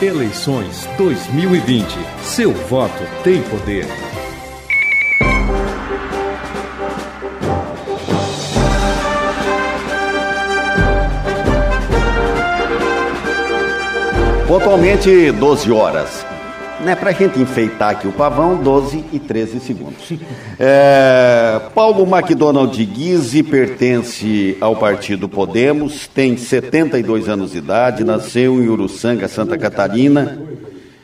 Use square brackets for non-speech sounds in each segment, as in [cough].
Eleições 2020. Seu voto tem poder. Pontualmente 12 horas. Né, para a gente enfeitar aqui o pavão, 12 e 13 segundos. É, Paulo McDonald Guise pertence ao partido Podemos, tem 72 anos de idade, nasceu em Uruçanga, Santa Catarina,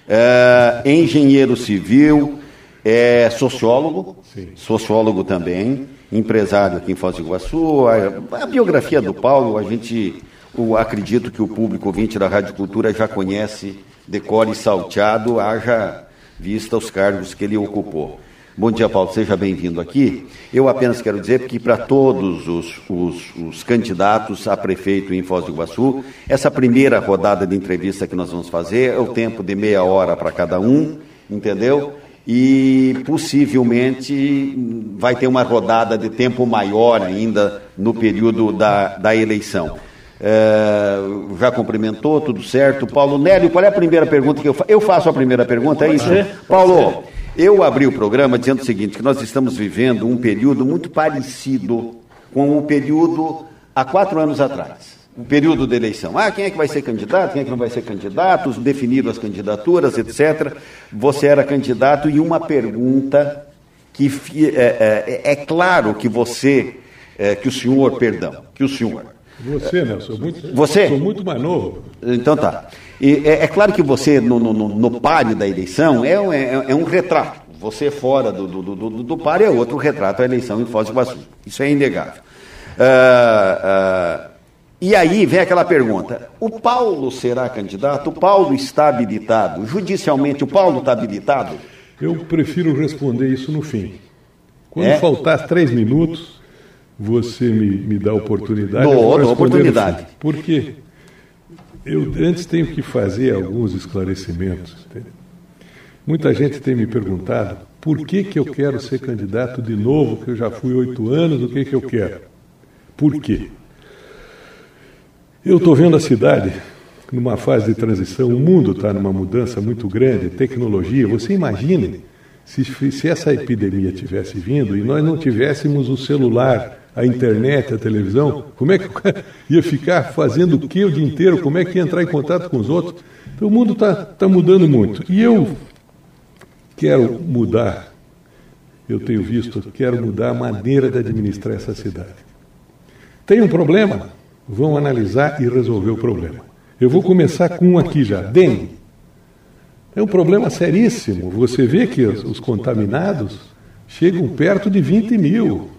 é, engenheiro civil, é sociólogo, sociólogo também, empresário aqui em Foz do Iguaçu. A, a biografia do Paulo, a gente, o, acredito que o público ouvinte da Rádio Cultura já conhece decore salteado, haja vista os cargos que ele ocupou. Bom dia, Paulo, seja bem-vindo aqui. Eu apenas quero dizer que para todos os, os, os, candidatos a prefeito em Foz do Iguaçu, essa primeira rodada de entrevista que nós vamos fazer é o tempo de meia hora para cada um, entendeu? E possivelmente vai ter uma rodada de tempo maior ainda no período da, da eleição. É, já cumprimentou, tudo certo. Paulo Nélio, qual é a primeira pergunta que eu faço? Eu faço a primeira pergunta, é isso? Paulo, eu abri o programa dizendo o seguinte, que nós estamos vivendo um período muito parecido com o período há quatro anos atrás. O período da eleição. Ah, quem é que vai ser candidato, quem é que não vai ser candidato, definido as candidaturas, etc. Você era candidato e uma pergunta que é, é, é claro que você, é, que o senhor, perdão, que o senhor você, Nelson, muito, você? sou muito mais novo. Então tá. E é, é claro que você, no, no, no páreo da eleição, é, é, é um retrato. Você fora do, do, do, do páreo é outro retrato a eleição em Foz do Iguaçu. Isso é inegável. Uh, uh, e aí vem aquela pergunta: o Paulo será candidato? O Paulo está habilitado? Judicialmente, o Paulo está habilitado? Eu prefiro responder isso no fim. Quando é? faltar três minutos, você me, me dá a oportunidade. Dou, dou oportunidade. Porque eu antes tenho que fazer alguns esclarecimentos. Muita gente tem me perguntado por que, que eu quero ser candidato de novo, que eu já fui oito anos, o que, que eu quero? Por quê? Eu estou vendo a cidade numa fase de transição, o mundo está numa mudança muito grande, tecnologia. Você imagine se, se essa epidemia tivesse vindo e nós não tivéssemos o celular a internet, a televisão, como é que [laughs] ia ficar fazendo o que o dia inteiro? Como é que ia entrar em contato com os outros? Então o mundo está tá mudando muito. E eu quero mudar, eu tenho visto, quero mudar a maneira de administrar essa cidade. Tem um problema? Vão analisar e resolver o problema. Eu vou começar com um aqui já, dengue. É um problema seríssimo. Você vê que os, os contaminados chegam perto de 20 mil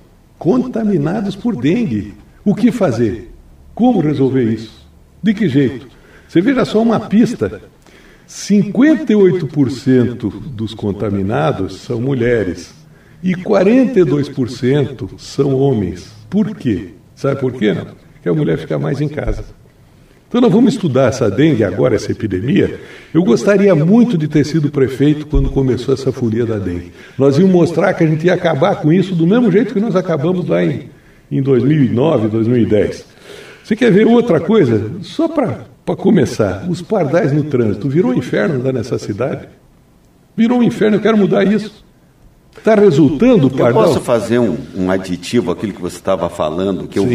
contaminados por dengue. O que fazer? Como resolver isso? De que jeito? Você veja só uma pista: 58% dos contaminados são mulheres e 42% são homens. Por quê? Sabe por quê? Porque a mulher fica mais em casa. Então nós vamos estudar essa dengue agora, essa epidemia. Eu gostaria muito de ter sido prefeito quando começou essa folia da dengue. Nós íamos mostrar que a gente ia acabar com isso do mesmo jeito que nós acabamos lá em, em 2009, 2010. Você quer ver outra coisa? Só para começar, os pardais no trânsito. Virou um inferno lá nessa cidade? Virou um inferno, eu quero mudar isso. Está resultando, pardal? Eu posso fazer um, um aditivo àquilo que você estava falando, que, eu,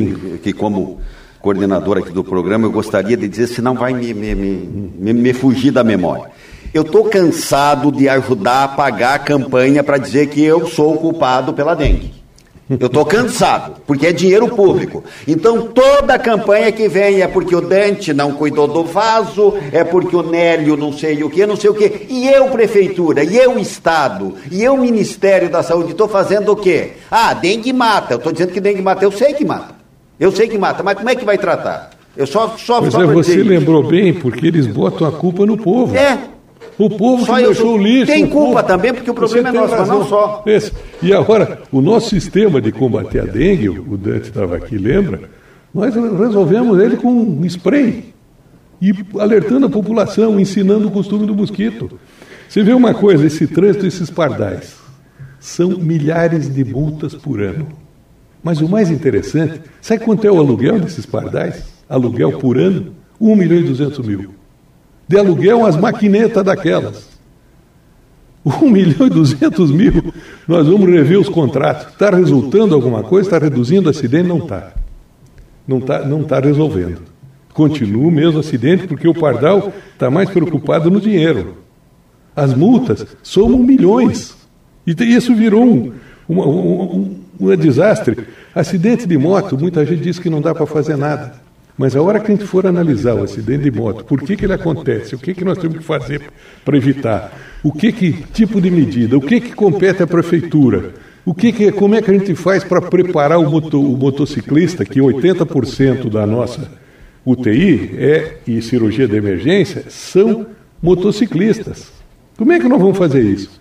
que como coordenador aqui do programa, eu gostaria de dizer, senão vai me, me, me, me fugir da memória. Eu estou cansado de ajudar a pagar a campanha para dizer que eu sou o culpado pela dengue. Eu estou cansado, porque é dinheiro público. Então toda campanha que vem é porque o Dante não cuidou do vaso, é porque o Nélio não sei o que, não sei o que. E eu, prefeitura, e eu, Estado, e eu, Ministério da Saúde, estou fazendo o quê? Ah, dengue mata. Eu estou dizendo que dengue mata, eu sei que mata. Eu sei que mata, mas como é que vai tratar? Eu só, só, pois só é, você lembrou bem, porque eles botam a culpa no povo. É. O povo só que deixou o lixo. Tem culpa povo. também, porque o problema é nosso, razão. mas não só. Esse. E agora, o nosso sistema de combater a dengue, o Dante estava aqui, lembra? Nós resolvemos ele com um spray. E alertando a população, ensinando o costume do mosquito. Você vê uma coisa, esse trânsito, esses pardais, são milhares de multas por ano. Mas o mais interessante, sabe quanto é o aluguel desses pardais? Aluguel por ano? 1 milhão e 200 mil. de aluguel umas maquinetas daquelas. Um [laughs] milhão e duzentos mil, nós vamos rever os contratos. Está resultando alguma coisa? Está reduzindo o acidente? Não está. Não está não tá resolvendo. Continua o mesmo acidente porque o Pardal está mais preocupado no dinheiro. As multas somam milhões. E isso virou um, um, um, um desastre. Acidente de moto, muita gente diz que não dá para fazer nada. Mas a hora que a gente for analisar o acidente de moto, por que, que ele acontece, o que, que nós temos que fazer para evitar, o que, que tipo de medida, o que, que compete à prefeitura, o que, que como é que a gente faz para preparar o, moto, o motociclista, que 80% da nossa UTI é, e cirurgia de emergência são motociclistas. Como é que nós vamos fazer isso?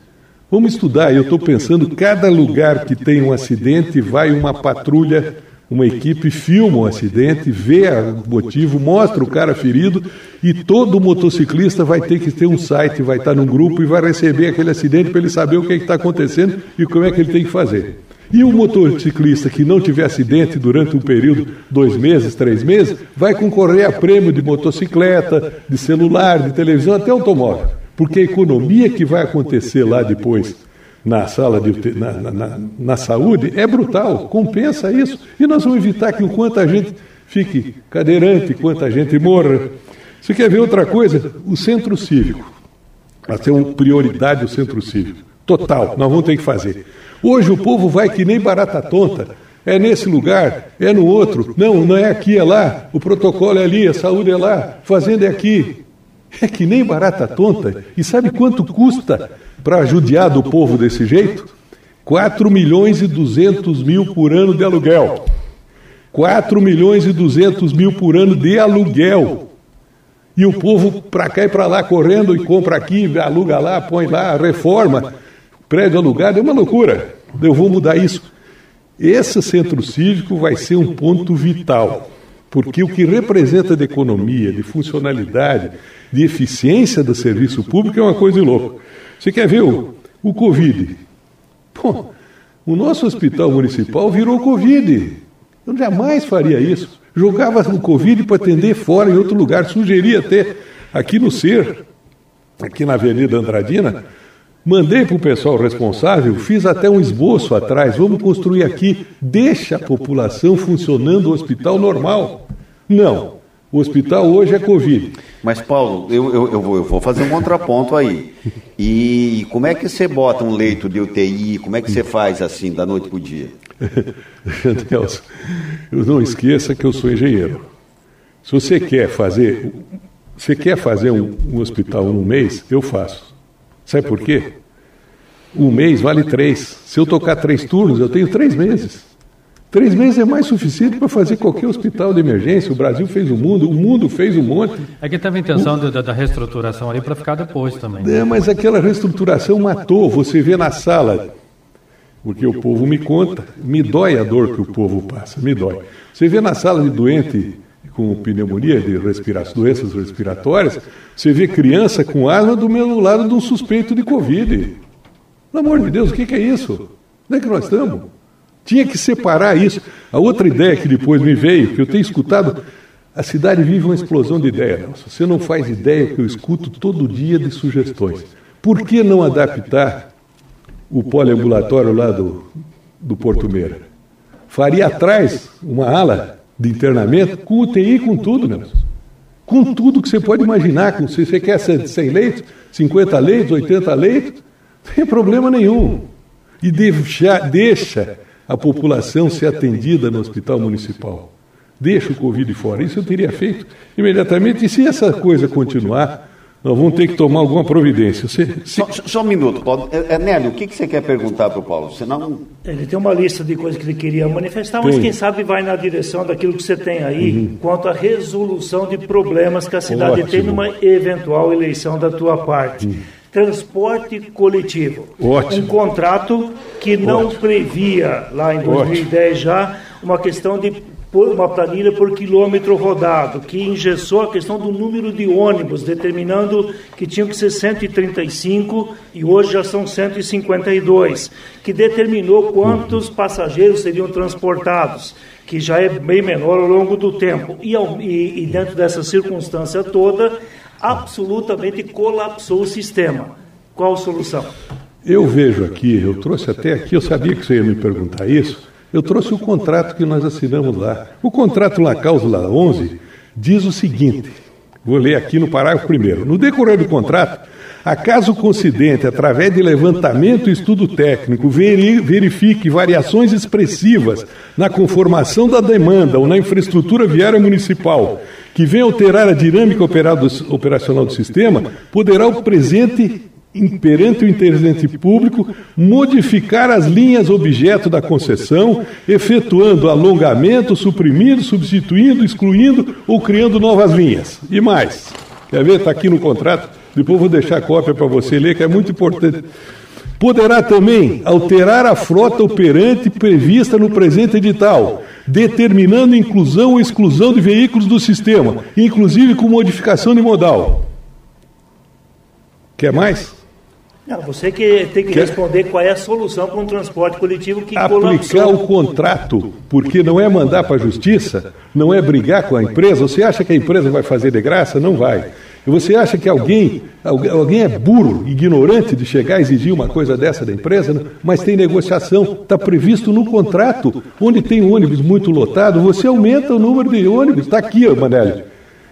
Vamos estudar. Eu estou pensando, cada lugar que tem um acidente, vai uma patrulha uma equipe filma o acidente, vê o motivo, mostra o cara ferido e todo motociclista vai ter que ter um site, vai estar num grupo e vai receber aquele acidente para ele saber o que é está acontecendo e como é que ele tem que fazer. E o motociclista que não tiver acidente durante um período, dois meses, três meses, vai concorrer a prêmio de motocicleta, de celular, de televisão, até automóvel. Porque a economia que vai acontecer lá depois na sala de na, na, na, saúde é brutal, compensa isso. E nós vamos evitar que o quanto a gente fique cadeirante, quanta gente morra. Você quer ver outra coisa? O centro cívico. Vai ser uma prioridade o centro cívico. Total, nós vamos ter que fazer. Hoje o povo vai que nem barata tonta. É nesse lugar, é no outro. Não, não é aqui, é lá. O protocolo é ali, a saúde é lá, fazenda é aqui. É que nem barata tonta. E sabe quanto custa para judiar do povo desse jeito? 4 milhões e 200 mil por ano de aluguel. 4 milhões e 200 mil por ano de aluguel. E o povo para cá e para lá correndo e compra aqui, aluga lá, põe lá, reforma. Prédio alugado é uma loucura. Eu vou mudar isso. Esse centro cívico vai ser um ponto vital, porque o que representa de economia, de funcionalidade, de eficiência do serviço público é uma coisa louca. Você quer ver o, o Covid? Pô, o nosso hospital municipal virou Covid. Eu jamais faria isso. Jogava o Covid para atender fora em outro lugar. Sugeria até aqui no SER, aqui na Avenida Andradina, Mandei para o pessoal responsável, fiz até um esboço atrás. Vamos construir aqui, deixa a população funcionando o hospital normal. Não. O hospital hoje é Covid. Mas, Paulo, eu, eu, eu, vou, eu vou fazer um contraponto aí. E como é que você bota um leito de UTI? Como é que você faz assim, da noite para o dia? [laughs] Nelson, eu não esqueça que eu sou engenheiro. Se você quer fazer, você quer fazer um, um hospital num mês, eu faço. Sabe por quê? Um mês vale três. Se eu tocar três turnos, eu tenho três meses. Três meses é mais suficiente para fazer qualquer hospital de emergência. O Brasil fez o mundo, o mundo fez um monte. É que teve a intenção o... da, da, reestruturação ali para ficar depois também. É, mas aquela reestruturação matou. Você vê na sala, porque o povo me conta, me dói a dor que o povo passa, me dói. Você vê na sala de doente com pneumonia, de respira doenças respiratórias, você vê criança com asma do mesmo lado de um suspeito de Covid. Pelo amor de Deus, o que, que é isso? Onde é que nós estamos? Tinha que separar isso. A outra ideia que depois me veio, que eu tenho escutado, a cidade vive uma explosão de ideias. Você não faz ideia que eu escuto todo dia de sugestões. Por que não adaptar o poliambulatório lá do, do Porto Meira? Faria atrás uma ala de internamento com UTI com tudo, Nelson. Com tudo que você pode imaginar. Com, se você quer 100 leitos, 50 leitos, 80 leitos, não tem problema nenhum. E deixa, deixa a população ser atendida no hospital municipal. Deixa o Covid fora. Isso eu teria feito imediatamente. E se essa coisa continuar, nós vamos ter que tomar alguma providência. Você, se... só, só, um minuto, Paulo. É, é, Nélio, o que, que você quer perguntar para o Paulo? Senão... Ele tem uma lista de coisas que ele queria manifestar, mas tem. quem sabe vai na direção daquilo que você tem aí uhum. quanto à resolução de problemas que a cidade Ótimo. tem numa eventual eleição da tua parte. Uhum transporte coletivo. Ótimo. Um contrato que não Ótimo. previa, lá em 2010 Ótimo. já, uma questão de uma planilha por quilômetro rodado, que engessou a questão do número de ônibus, determinando que tinham que ser 135 e hoje já são 152, que determinou quantos passageiros seriam transportados, que já é bem menor ao longo do tempo. E, e, e dentro dessa circunstância toda, absolutamente colapsou o sistema. Qual solução? Eu vejo aqui, eu trouxe até aqui, eu sabia que você ia me perguntar isso, eu trouxe o contrato que nós assinamos lá. O contrato na cláusula 11 diz o seguinte, vou ler aqui no parágrafo primeiro. No decorrer do contrato, acaso o através de levantamento e estudo técnico, verifique variações expressivas na conformação da demanda ou na infraestrutura viária municipal que venha alterar a dinâmica operacional do sistema, poderá o presente perante o interesse público, modificar as linhas objeto da concessão, efetuando alongamento, suprimindo, substituindo, excluindo ou criando novas linhas. E mais, quer ver? Está aqui no contrato, depois vou deixar a cópia para você ler, que é muito importante. Poderá também alterar a frota operante prevista no presente edital, determinando inclusão ou exclusão de veículos do sistema, inclusive com modificação de modal. Quer mais? Não, você que tem que Quer... responder qual é a solução para um transporte coletivo que Aplicar colapsou. o contrato, porque não é mandar para a justiça, não é brigar com a empresa. Você acha que a empresa vai fazer de graça? Não vai. E você acha que alguém, alguém é burro, ignorante de chegar a exigir uma coisa dessa da empresa? Mas tem negociação, está previsto no contrato. Onde tem ônibus muito lotado, você aumenta o número de ônibus. Está aqui, Manélio.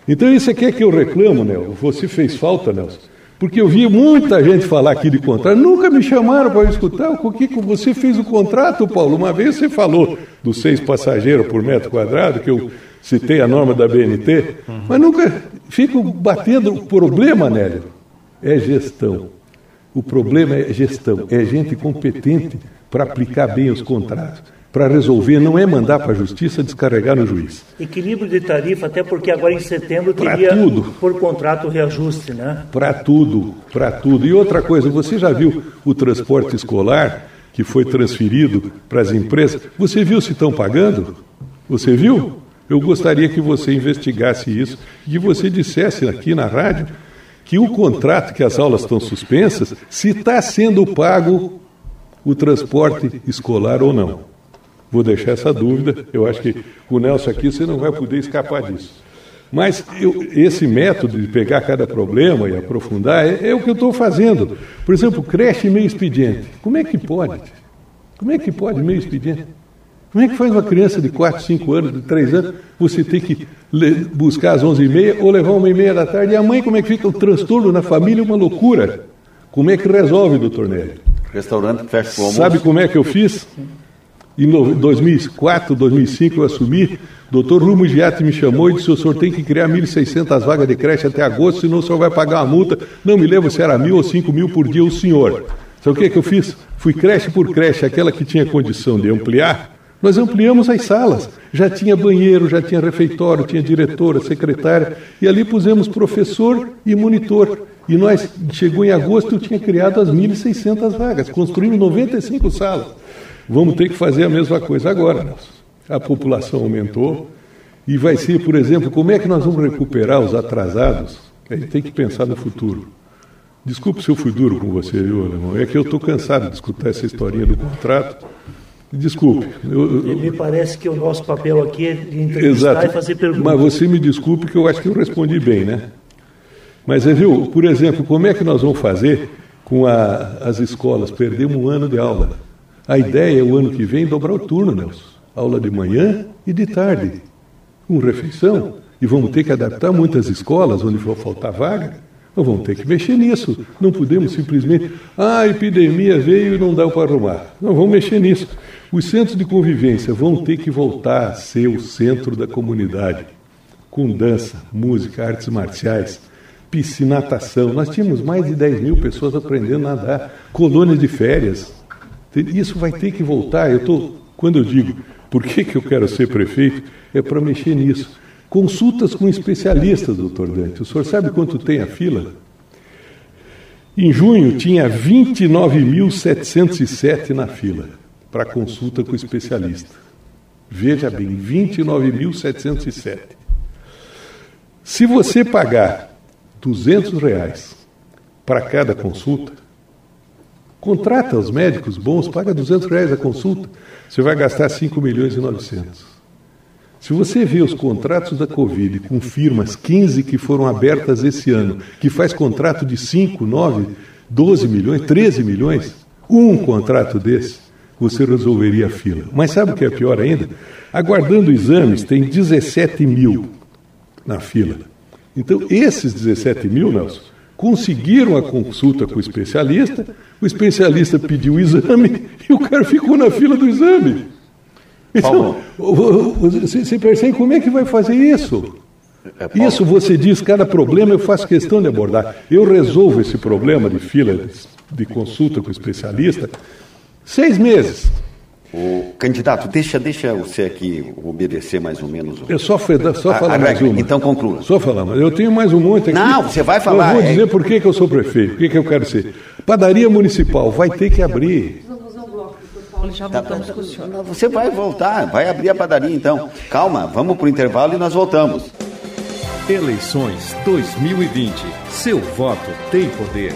Então isso aqui é que eu reclamo, Nelson. Você fez falta, Nelson. Porque eu vi muita gente falar aqui de contrato, nunca me chamaram para escutar o que você fez o contrato, Paulo. Uma vez você falou dos seis passageiros por metro quadrado, que eu citei a norma da BNT, mas nunca fico batendo o problema, Nélio. É gestão. O problema é gestão, é gente competente para aplicar bem os contratos para resolver, não é mandar para a justiça descarregar no juiz. Equilíbrio de tarifa, até porque agora em setembro teria tudo. por contrato reajuste, né? Para tudo, para tudo. E outra coisa, você já viu o transporte escolar que foi transferido para as empresas? Você viu se estão pagando? Você viu? Eu gostaria que você investigasse isso e que você dissesse aqui na rádio que o contrato que as aulas estão suspensas, se está sendo pago o transporte escolar ou não. Vou deixar essa dúvida. Eu acho que o Nelson aqui você não vai poder escapar disso. Mas eu, esse método de pegar cada problema e aprofundar é, é o que eu estou fazendo. Por exemplo, creche meio expediente. Como é que pode? Como é que pode meio expediente? Como é que faz uma criança de 4, 5 anos, de 3 anos, você tem que buscar às 11h30 ou levar uma e meia da tarde? E a mãe, como é que fica? O transtorno na família é uma loucura. Como é que resolve, doutor Nélio? Restaurante fecha o Sabe como é que eu fiz? Em 2004, 2005 eu assumi, doutor Rumo Giatti me chamou e disse, o senhor tem que criar 1.600 vagas de creche até agosto, senão o senhor vai pagar uma multa. Não me lembro se era mil ou cinco mil por dia o senhor. Sabe o que, que eu fiz? Fui creche por creche, aquela que tinha condição de ampliar, nós ampliamos as salas. Já tinha banheiro, já tinha refeitório, tinha diretora, secretária, e ali pusemos professor e monitor. E nós, chegou em agosto, eu tinha criado as 1.600 vagas, construímos 95 salas. Vamos ter que fazer a mesma coisa agora, Nelson. A população aumentou e vai ser, por exemplo, como é que nós vamos recuperar os atrasados? A gente tem que pensar no futuro. Desculpe se eu fui duro com você, viu, Alemão? É que eu estou cansado de escutar essa historinha do contrato. Desculpe. Eu, eu... Me parece que o nosso papel aqui é de entrevistar Exato. e fazer perguntas. Mas você me desculpe que eu acho que eu respondi bem, né? Mas, viu, por exemplo, como é que nós vamos fazer com a, as escolas? Perdemos um ano de aula. A ideia é o ano que vem dobrar o turno, Nelson. Aula de manhã e de tarde, com refeição. E vamos ter que adaptar muitas escolas onde for faltar vaga. Nós vamos ter que mexer nisso. Não podemos simplesmente, ah, a epidemia veio e não dá para arrumar. Não, vamos mexer nisso. Os centros de convivência vão ter que voltar a ser o centro da comunidade. Com dança, música, artes marciais, piscina, natação. Nós tínhamos mais de 10 mil pessoas aprendendo a nadar, colônias de férias, isso vai ter que voltar. Eu tô, quando eu digo por que, que eu quero ser prefeito, é para mexer nisso. Consultas com especialistas, doutor Dante. O senhor sabe quanto tem a fila? Em junho tinha 29.707 na fila para consulta com especialista. Veja bem, 29.707. Se você pagar 200 reais para cada consulta, Contrata os médicos bons, paga 200 reais a consulta, você vai gastar 5 milhões e 900. Se você vê os contratos da Covid com firmas 15 que foram abertas esse ano, que faz contrato de 5, 9, 12 milhões, 13 milhões, um contrato desse, você resolveria a fila. Mas sabe o que é pior ainda? Aguardando exames, tem 17 mil na fila. Então, esses 17 mil, Nelson, conseguiram a consulta com o especialista, o especialista pediu o exame e o cara ficou na fila do exame. Então, você, você percebe como é que vai fazer isso? Isso você diz, cada problema eu faço questão de abordar. Eu resolvo esse problema de fila de consulta com o especialista seis meses. O candidato, deixa, deixa você aqui obedecer mais ou menos. Eu só, só falar a, mais uma. Então conclua. Só falar, mas eu tenho mais um monte aqui. Não, você vai falar. Eu vou dizer é... por que, que eu sou prefeito, por que, que eu quero ser. Padaria municipal vai ter que abrir. Já voltamos com o senhor. Você vai voltar, vai abrir a padaria então. Calma, vamos para o intervalo e nós voltamos. Eleições 2020. Seu voto tem poder.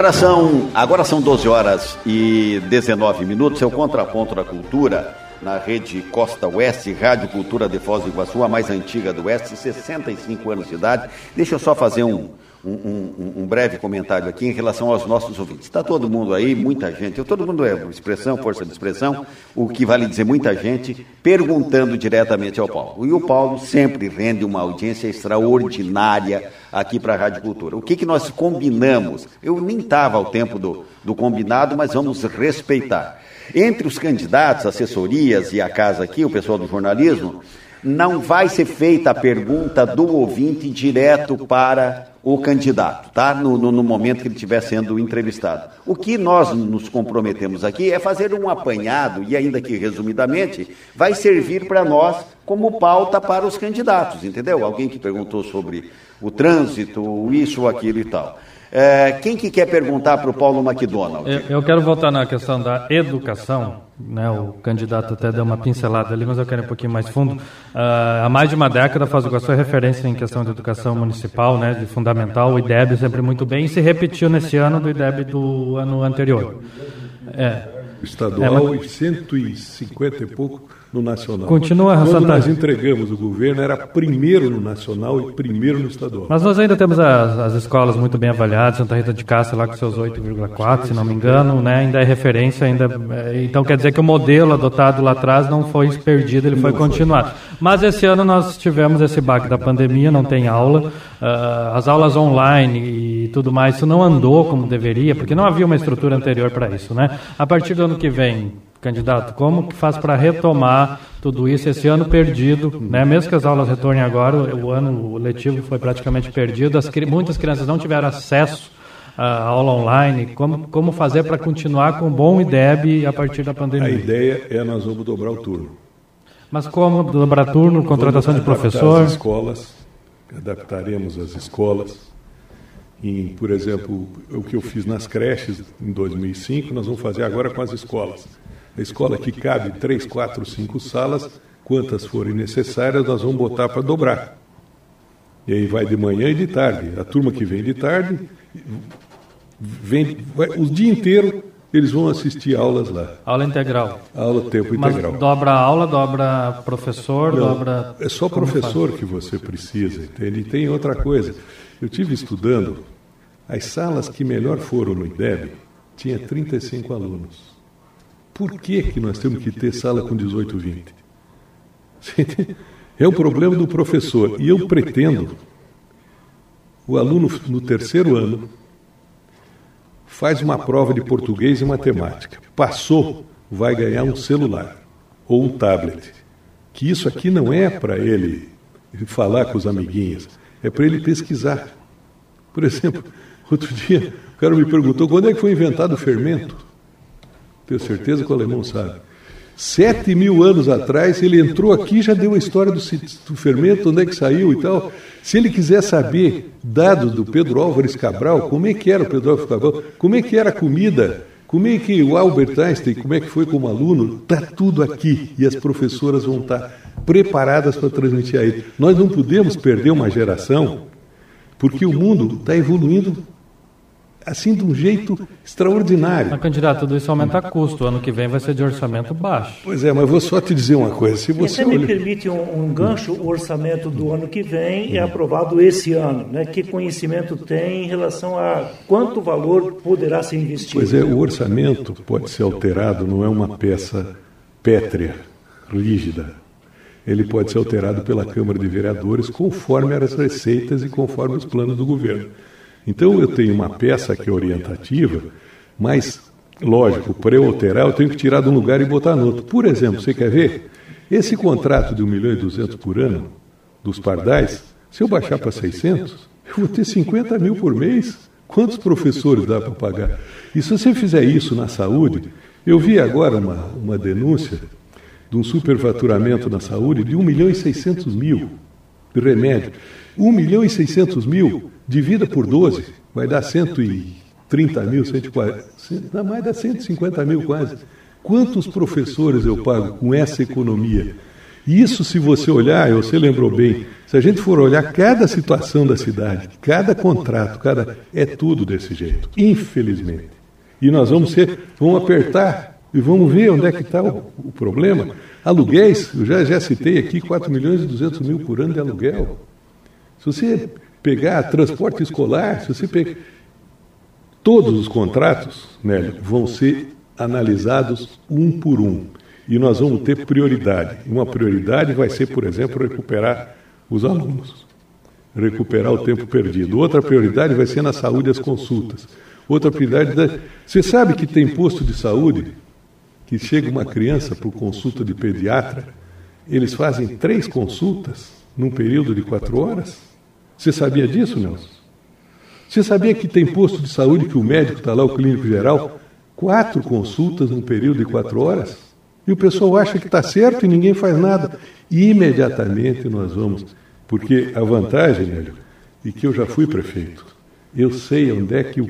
Agora são, agora são 12 horas e 19 minutos. É o contraponto da cultura na rede Costa Oeste, Rádio Cultura de Foz do Iguaçu, a mais antiga do Oeste, 65 anos de idade. Deixa eu só fazer um, um, um, um, breve comentário aqui em relação aos nossos ouvintes. Está todo mundo aí, muita gente, todo mundo é expressão, força de expressão, o que vale dizer muita gente, perguntando diretamente ao Paulo. E o Paulo sempre rende uma audiência extraordinária aqui para a Rádio Cultura. O que, que nós combinamos? Eu nem estava ao tempo do, do combinado, mas vamos respeitar. Entre os candidatos, assessorias e a casa aqui, o pessoal do jornalismo, não vai ser feita a pergunta do ouvinte direto para o candidato, tá? No, no, no, momento que ele estiver sendo entrevistado. O que nós nos comprometemos aqui é fazer um apanhado, e ainda que resumidamente, vai servir para nós como pauta para os candidatos, entendeu? Alguém que perguntou sobre o trânsito, isso, aquilo e tal. É, quem que quer perguntar para o Paulo McDonald? Eu, eu, quero voltar na questão da educação. Né, o candidato até deu uma pincelada ali, mas eu quero ir um pouquinho mais fundo. Uh, há mais de uma década, Foz do Iguaçu é referência em questão de educação municipal, né, de fundamental, o IDEB sempre muito bem, e se repetiu nesse ano do IDEB do ano anterior. É. Estadual, é, 150 e pouco no nacional. Continua Quando nós entregamos o governo, era primeiro no nacional e primeiro no estadual. Mas nós ainda temos as, as escolas muito bem avaliadas, Santa Rita de Castro lá com seus 8,4, se não me engano, né? ainda é referência, ainda, é, então quer dizer que o modelo adotado lá atrás não foi perdido, ele foi continuado. Mas esse ano nós tivemos esse baque da pandemia, não tem aula, uh, as aulas online e tudo mais, isso não andou como deveria, porque não havia uma estrutura anterior para isso. Né? A partir do ano que vem, Candidato, como que faz para retomar tudo isso esse ano perdido, né? Mesmo que as aulas retornem agora, o ano letivo foi praticamente perdido, as, muitas crianças não tiveram acesso à aula online. Como, como fazer para continuar com bom IDEB a partir da pandemia? A ideia é nós vamos dobrar o turno. Mas como dobrar turno, contratação de professor? As escolas, adaptaremos as escolas. Em, por exemplo, o que eu fiz nas creches em 2005, nós vamos fazer agora com as escolas a escola que cabe três, quatro, cinco salas, quantas forem necessárias, nós vamos botar para dobrar. E aí vai de manhã e de tarde. A turma que vem de tarde, vem vai, o dia inteiro eles vão assistir aulas lá. Aula integral. Aula tempo Mas integral. Dobra aula, dobra professor, Não, dobra. É só professor que você precisa, entende? E tem outra coisa. Eu tive estudando, as salas que melhor foram no IDEB tinha 35 alunos. Por que, que nós temos que ter sala com 18, 20? É o problema do professor. E eu pretendo, o aluno no terceiro ano faz uma prova de português e matemática. Passou, vai ganhar um celular ou um tablet. Que isso aqui não é para ele falar com os amiguinhos, é para ele pesquisar. Por exemplo, outro dia o cara me perguntou quando é que foi inventado o fermento. Tenho certeza que o alemão sabe. Sete mil anos atrás, ele entrou aqui já deu a história do, do, fermento, onde é que saiu e tal. Se ele quiser saber, dados do Pedro Álvares Cabral, como é que era o Pedro Álvares Cabral, como é que era a comida, como é que o Albert Einstein, como é que foi como aluno, está tudo aqui. E as professoras vão estar preparadas para transmitir aí. Nós não podemos perder uma geração, porque o mundo está evoluindo assim de um jeito extraordinário. Mas, candidato, tudo isso aumenta custo. Ano que vem vai ser de orçamento baixo. Pois é, mas vou só te dizer uma coisa. Se você Você me permite um, um gancho, o orçamento do ano que vem é aprovado esse ano. Né? Que conhecimento tem em relação a quanto valor poderá ser investido? Pois é, o orçamento pode ser alterado, não é uma peça pétrea, rígida. Ele pode ser alterado pela Câmara de Vereadores conforme as receitas e conforme os planos do governo. Então eu tenho uma peça que é orientativa, mas, lógico, para eu alterar, eu tenho que tirar de um lugar e botar no outro. Por exemplo, você quer ver? Esse contrato de 1 milhão e 200 por ano dos pardais, se eu baixar para 600, eu vou ter 50 mil por mês. Quantos professores dá para pagar? E se você fizer isso na saúde, eu vi agora uma, uma denúncia de um superfaturamento na saúde de 1 milhão e 600 mil de remédio. 1 milhão e 600 mil, divida por 12, vai dar 130 mil, 140, dá mais dá 150 mil quase. Quantos professores eu pago com essa economia? Isso, se você olhar, você lembrou bem, se a gente for olhar cada situação da cidade, cada contrato, cada é tudo desse jeito, infelizmente. E nós vamos ser, vamos apertar e vamos ver onde é que está o, o problema. Aluguéis, eu já, já citei aqui 4 milhões e 200 mil por ano de aluguel. Se você pegar transporte escolar, se você pegar. Todos os contratos, Nélio, vão ser analisados um por um. E nós vamos ter prioridade. Uma prioridade vai ser, por exemplo, recuperar os alunos, recuperar o tempo perdido. Outra prioridade vai ser na saúde as consultas. Outra prioridade. Da... Você sabe que tem posto de saúde que chega uma criança por consulta de pediatra, eles fazem três consultas num período de quatro horas? Você sabia disso, Nelson? Você sabia que tem posto de saúde que o médico está lá, o clínico geral, quatro consultas num período de quatro horas? E o pessoal acha que está certo e ninguém faz nada. E imediatamente nós vamos. Porque a vantagem, Nélio, e que eu já fui prefeito, eu sei onde é que,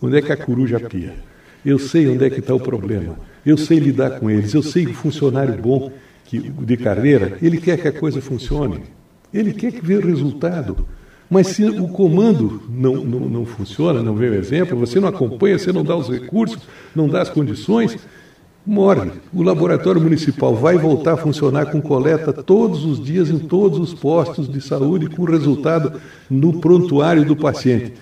onde é que a coruja pia. Eu sei onde é que está o problema. Eu sei lidar com eles. Eu sei que o funcionário bom que, de carreira, ele quer que a coisa funcione. Ele quer que o resultado. Mas se o comando não, não, não funciona, não vê o exemplo, você não acompanha, você não dá os recursos, não dá as condições, morre. O laboratório municipal vai voltar a funcionar com coleta todos os dias em todos os postos de saúde, com resultado no prontuário do paciente.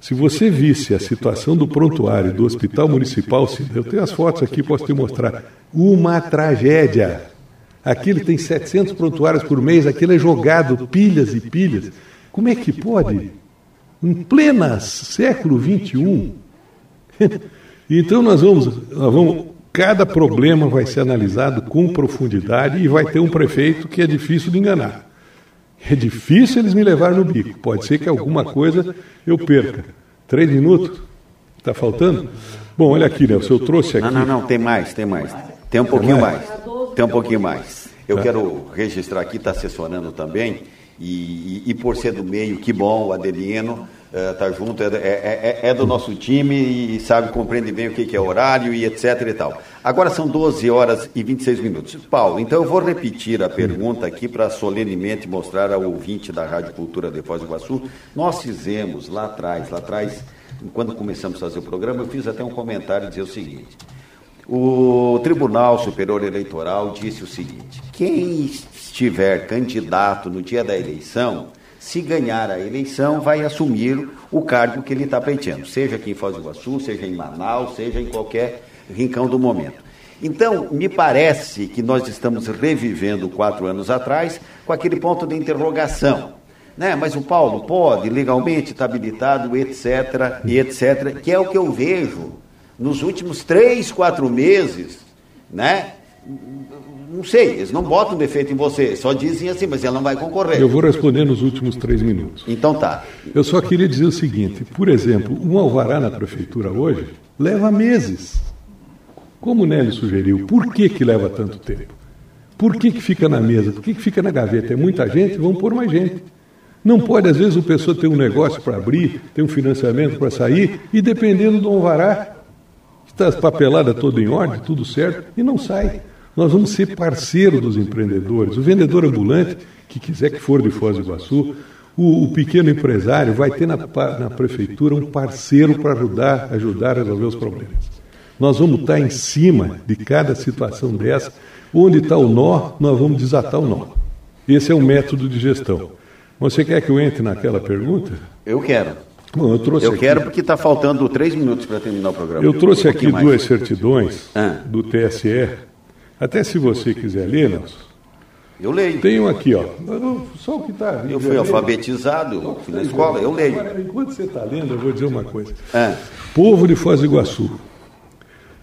Se você visse a situação do prontuário do Hospital Municipal, eu tenho as fotos aqui, posso te mostrar, uma tragédia. Aquilo tem 700 prontuários por mês, aquilo é jogado pilhas e pilhas. Como é que pode? Em plena século XXI. [laughs] então nós vamos, nós vamos, cada problema vai ser analisado com profundidade e vai ter um prefeito que é difícil de enganar. É difícil eles me levarem no bico. Pode ser que alguma coisa eu perca. Três minutos? Está faltando? Bom, olha aqui, Nelson, eu trouxe aqui. Não, não, não, tem mais, tem mais. Tem um pouquinho mais. Tem um pouquinho mais. Eu quero registrar aqui, está assessorando também, e, e, e, por ser do meio, que bom, o Adelino está uh, junto, é, é, é, do nosso time e sabe, compreende bem o que, que é horário e etc e tal. Agora são 12 horas e 26 minutos. Paulo, então eu vou repetir a pergunta aqui para solenemente mostrar ao ouvinte da Rádio Cultura de Foz do Iguaçu. Nós fizemos lá atrás, lá atrás, quando começamos a fazer o programa, eu fiz até um comentário dizer o seguinte. O Tribunal Superior Eleitoral disse o seguinte: quem estiver candidato no dia da eleição, se ganhar a eleição, vai assumir o cargo que ele está pleiteando, seja aqui em Foz do Iguaçu, seja em Manaus, seja em qualquer rincão do momento. Então, me parece que nós estamos revivendo quatro anos atrás com aquele ponto de interrogação. Né? Mas o Paulo pode, legalmente está habilitado, etc, e etc, que é o que eu vejo nos últimos três, quatro meses, né? Não sei, eles não botam defeito em você, só dizem assim, mas ela não vai concorrer. Eu vou responder nos últimos três minutos. Então tá. Eu só queria dizer o seguinte: por exemplo, um alvará na prefeitura hoje leva meses. Como o Nélio sugeriu, por que, que leva tanto tempo? Por que, que fica na mesa? Por que, que fica na gaveta? É muita gente, vamos pôr mais gente. Não pode, às vezes, o pessoa ter um negócio para abrir, ter um financiamento para sair, e dependendo do alvará, está as papeladas toda em ordem, tudo certo, e não sai. Nós vamos ser parceiro dos empreendedores. O vendedor ambulante, que quiser que for de Foz do Iguaçu, o, o pequeno empresário vai ter na, na prefeitura um parceiro para ajudar, ajudar a resolver os problemas. Nós vamos estar em cima de cada situação dessa. Onde está o nó, nós vamos desatar o nó. Esse é o método de gestão. Você quer que eu entre naquela pergunta? Eu quero. Bom, eu trouxe eu aqui, quero porque está faltando três minutos para terminar o programa. Eu trouxe Um aqui duas certidões Ah. do TSE. Até se você quiser ler, Nelson. Eu leio. Um aqui, ó. Só o que está. Eu fui alfabetizado, fui na escola, eu leio. Agora, enquanto você está lendo, eu vou dizer uma coisa. Ah, Povo de Foz do Iguaçu,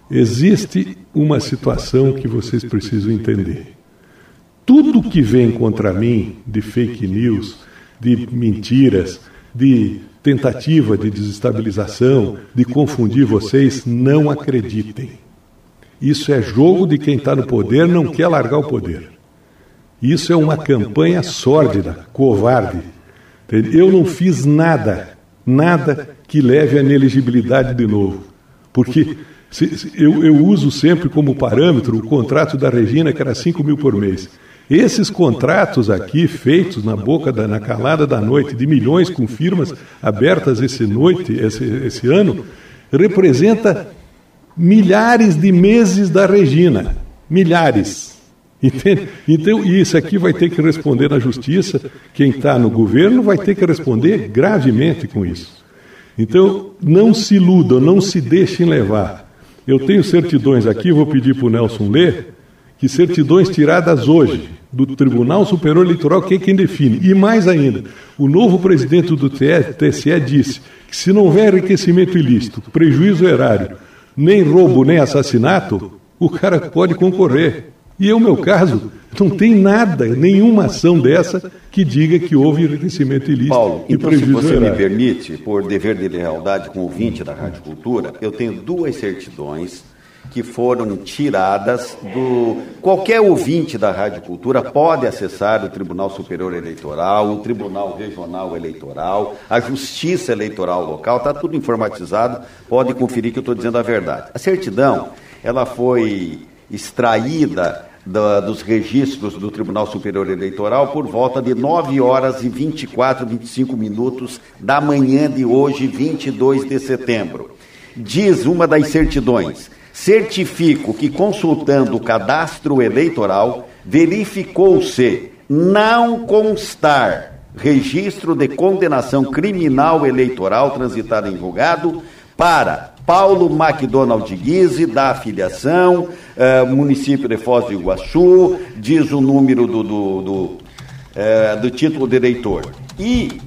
existe uma situação que vocês precisam entender. Tudo que vem contra mim de fake news, de mentiras, de tentativa de desestabilização, de confundir vocês, não acreditem. Isso é jogo de quem está no poder, não quer largar o poder. Isso é uma campanha sórdida, covarde. Eu não fiz nada, nada que leve à inelegibilidade de novo. Porque eu, eu uso sempre como parâmetro o contrato da Regina, que era 5 mil por mês. Esses contratos aqui, feitos na boca, da, na calada da noite, de milhões com firmas abertas esse noite, esse, esse ano, representa milhares de meses da Regina. Milhares. Entende? Então, isso aqui vai ter que responder na justiça. Quem está no governo vai ter que responder gravemente com isso. Então, não se iludam, não se deixem levar. Eu tenho certidões aqui, vou pedir para o Nelson ler, que certidões tiradas hoje do Tribunal Superior Eleitoral, que é quem define. E mais ainda, o novo presidente do TSE disse que se não houver enriquecimento ilícito, prejuízo erário, nem roubo, nem assassinato, o cara pode concorrer. E é o meu caso, não tem nada, nenhuma ação dessa que diga que houve enriquecimento ilícito Paulo, e então se você me permite, por dever de lealdade com o ouvinte da Rádio Cultura, eu tenho duas certidões que foram tiradas do. Qualquer ouvinte da Rádio Cultura pode acessar o Tribunal Superior Eleitoral, o Tribunal Regional Eleitoral, a Justiça Eleitoral Local, está tudo informatizado, pode conferir que eu estou dizendo a verdade. A certidão, ela foi extraída da- dos registros do Tribunal Superior Eleitoral por volta de 9 horas e 24, 25 minutos da manhã de hoje, 22 de setembro. Diz uma das certidões: certifico que, consultando o cadastro eleitoral, verificou-se não constar registro de condenação criminal eleitoral transitado em julgado para Paulo McDonald Guise, da afiliação, eh, município de Foz do Iguaçu, diz o número do, do, do, eh, do título de eleitor. E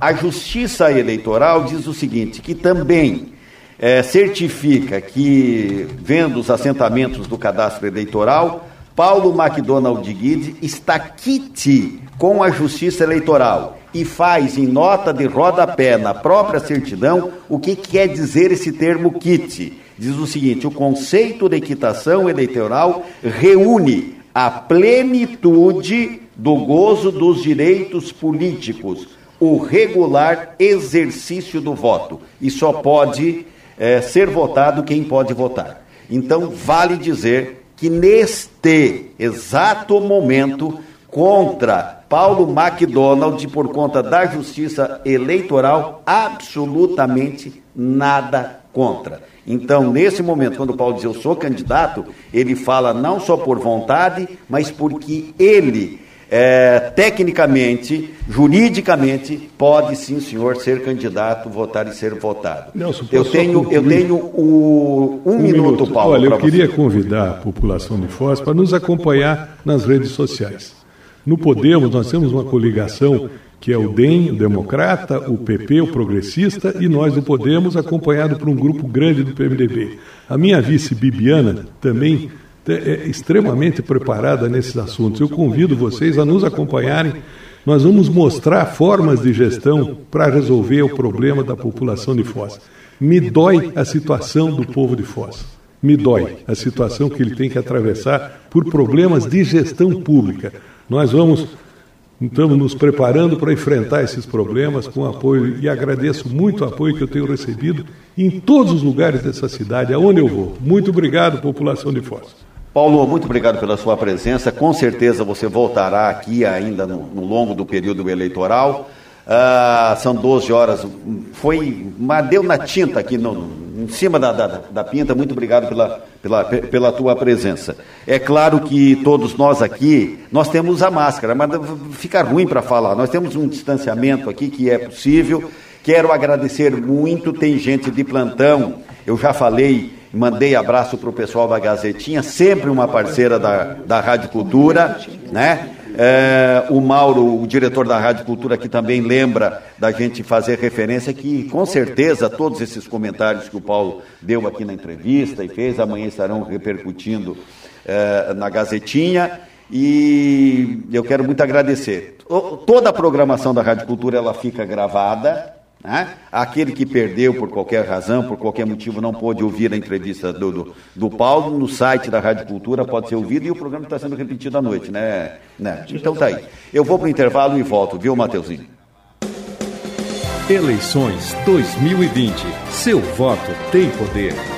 a Justiça Eleitoral diz o seguinte, que também eh, certifica que, vendo os assentamentos do cadastro eleitoral, Paulo McDonald Guide está quite com a Justiça Eleitoral e faz em nota de rodapé na própria certidão o que quer dizer esse termo quite. Diz o seguinte: o conceito de equitação eleitoral reúne a plenitude do gozo dos direitos políticos, o regular exercício do voto. E só pode eh, ser votado quem pode votar. Então, vale dizer que neste exato momento, contra Paulo McDonald, por conta da justiça eleitoral, absolutamente nada contra. Então, nesse momento, quando Paulo diz eu sou candidato, ele fala não só por vontade, mas porque ele, é, tecnicamente, juridicamente, pode sim, senhor, ser candidato, votar e ser votado. Nelson, eu tenho, eu tenho o, um, minuto, Paulo. Olha, eu queria você. convidar a população de Foz para nos acompanhar nas redes sociais. No Podemos, nós temos uma coligação que é o DEM, o Democrata, o PP, o Progressista, e nós do Podemos, acompanhado por um grupo grande do PMDB. A minha vice, Bibiana, também é extremamente preparada nesses assuntos. Eu convido vocês a nos acompanharem. Nós vamos mostrar formas de gestão para resolver o problema da população de Foz. Me dói a situação do povo de Foz. Me dói a situação que ele tem que atravessar por problemas de gestão pública. Nós vamos Estamos nos preparando para enfrentar esses problemas com apoio e agradeço muito o apoio que eu tenho recebido em todos os lugares dessa cidade, aonde eu vou. Muito obrigado, população de Foz. Paulo, muito obrigado pela sua presença. Com certeza você voltará aqui ainda no, no longo do período eleitoral. Ah, são 12 horas. Foi, mas deu na tinta aqui no, em cima da, da, da pinta. Muito obrigado pela, pela, pela tua presença. É claro que todos nós aqui, nós temos a máscara, mas fica ruim para falar. Nós temos um distanciamento aqui que é possível. Quero agradecer muito. Tem gente de plantão. Eu já falei mandei abraço para o pessoal da Gazetinha, sempre uma parceira da, da Rádio Cultura, né? É, o Mauro, o diretor da Rádio Cultura, aqui também lembra da gente fazer referência que, com certeza, todos esses comentários que o Paulo deu aqui na entrevista e fez, amanhã estarão repercutindo é, na Gazetinha. E eu quero muito agradecer. Toda a programação da Rádio Cultura ela fica gravada, né? Aquele que perdeu por qualquer razão, por qualquer motivo, não pôde ouvir a entrevista do, do, do Paulo, no site da Rádio Cultura pode ser ouvido e o programa está sendo repetido à noite, né? né? Então tá aí. Eu vou para o intervalo e volto, viu, Mateuzinho? Eleições 2020. Seu voto tem poder.